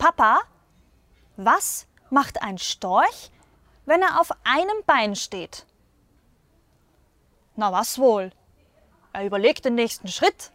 Papa, was macht ein Storch, wenn er auf einem Bein steht? Na was wohl? Er überlegt den nächsten Schritt.